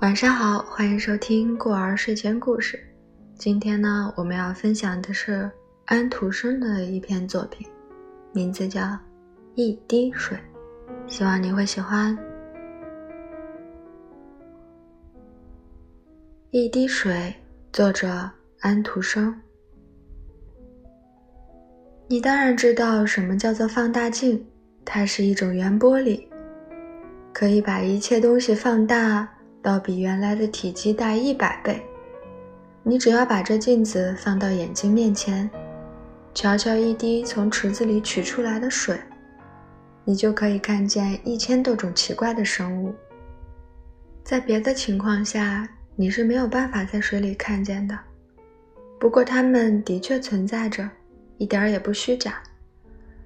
晚上好，欢迎收听过儿睡前故事。今天呢，我们要分享的是安徒生的一篇作品，名字叫《一滴水》，希望你会喜欢。一滴水，作者安徒生。你当然知道什么叫做放大镜，它是一种圆玻璃，可以把一切东西放大。到比原来的体积大一百倍。你只要把这镜子放到眼睛面前，瞧瞧一滴从池子里取出来的水，你就可以看见一千多种奇怪的生物。在别的情况下，你是没有办法在水里看见的。不过它们的确存在着，一点儿也不虚假。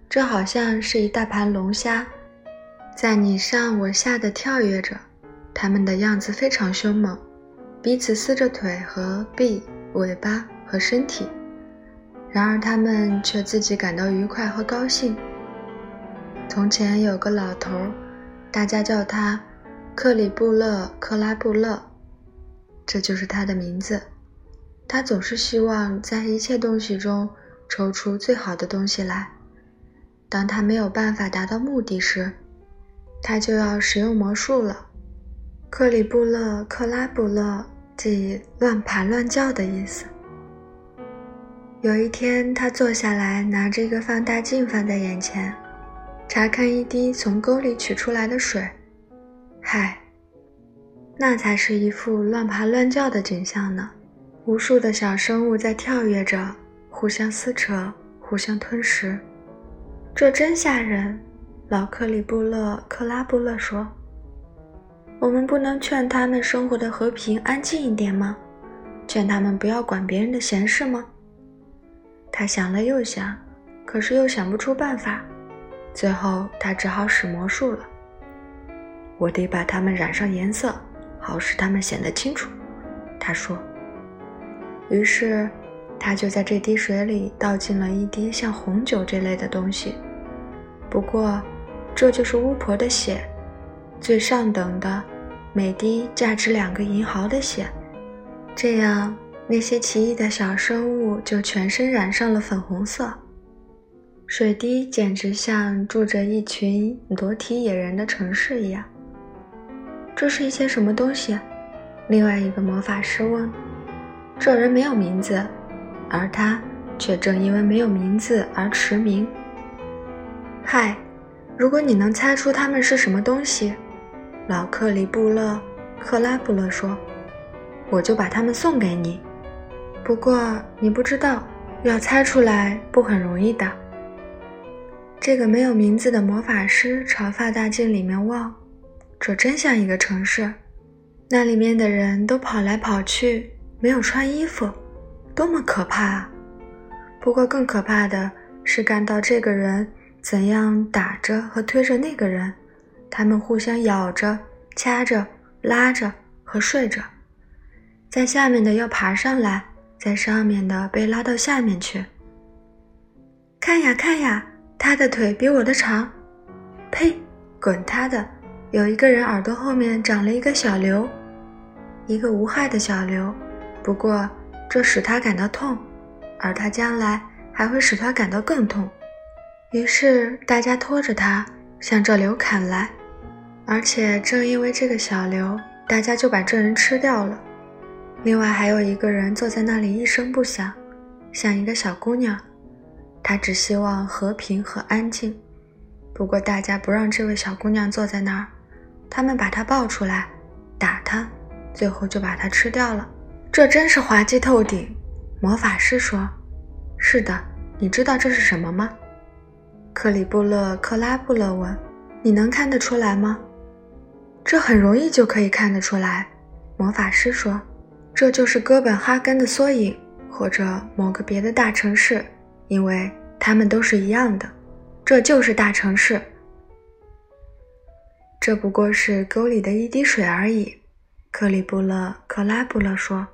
这好像是一大盘龙虾，在你上我下的跳跃着。它们的样子非常凶猛，彼此撕着腿和臂、尾巴和身体。然而，它们却自己感到愉快和高兴。从前有个老头，大家叫他克里布勒克拉布勒，这就是他的名字。他总是希望在一切东西中抽出最好的东西来。当他没有办法达到目的时，他就要使用魔术了。克里布勒克拉布勒，即乱爬乱叫的意思。有一天，他坐下来，拿着一个放大镜放在眼前，查看一滴从沟里取出来的水。嗨，那才是一幅乱爬乱叫的景象呢！无数的小生物在跳跃着，互相撕扯，互相吞食。这真吓人！老克里布勒克拉布勒说。我们不能劝他们生活的和平、安静一点吗？劝他们不要管别人的闲事吗？他想了又想，可是又想不出办法。最后，他只好使魔术了。我得把它们染上颜色，好使它们显得清楚。他说。于是，他就在这滴水里倒进了一滴像红酒这类的东西。不过，这就是巫婆的血。最上等的，每滴价值两个银毫的血，这样那些奇异的小生物就全身染上了粉红色。水滴简直像住着一群裸体野人的城市一样。这是一些什么东西？另外一个魔法师问。这人没有名字，而他却正因为没有名字而驰名。嗨，如果你能猜出他们是什么东西。老克里布勒克拉布勒说：“我就把它们送给你。不过你不知道，要猜出来不很容易的。”这个没有名字的魔法师朝放大镜里面望，这真像一个城市。那里面的人都跑来跑去，没有穿衣服，多么可怕！啊！不过更可怕的是看到这个人怎样打着和推着那个人。他们互相咬着、掐着、拉着和睡着，在下面的要爬上来，在上面的被拉到下面去。看呀看呀，他的腿比我的长。呸！滚他的！有一个人耳朵后面长了一个小瘤，一个无害的小瘤，不过这使他感到痛，而他将来还会使他感到更痛。于是大家拖着他向这瘤砍来。而且正因为这个小刘，大家就把这人吃掉了。另外还有一个人坐在那里一声不响，像一个小姑娘，她只希望和平和安静。不过大家不让这位小姑娘坐在那儿，他们把她抱出来，打她，最后就把她吃掉了。这真是滑稽透顶。魔法师说：“是的，你知道这是什么吗？”克里布勒克拉布勒问：“你能看得出来吗？”这很容易就可以看得出来，魔法师说：“这就是哥本哈根的缩影，或者某个别的大城市，因为它们都是一样的。这就是大城市。这不过是沟里的一滴水而已。”克里布勒克拉布勒说：“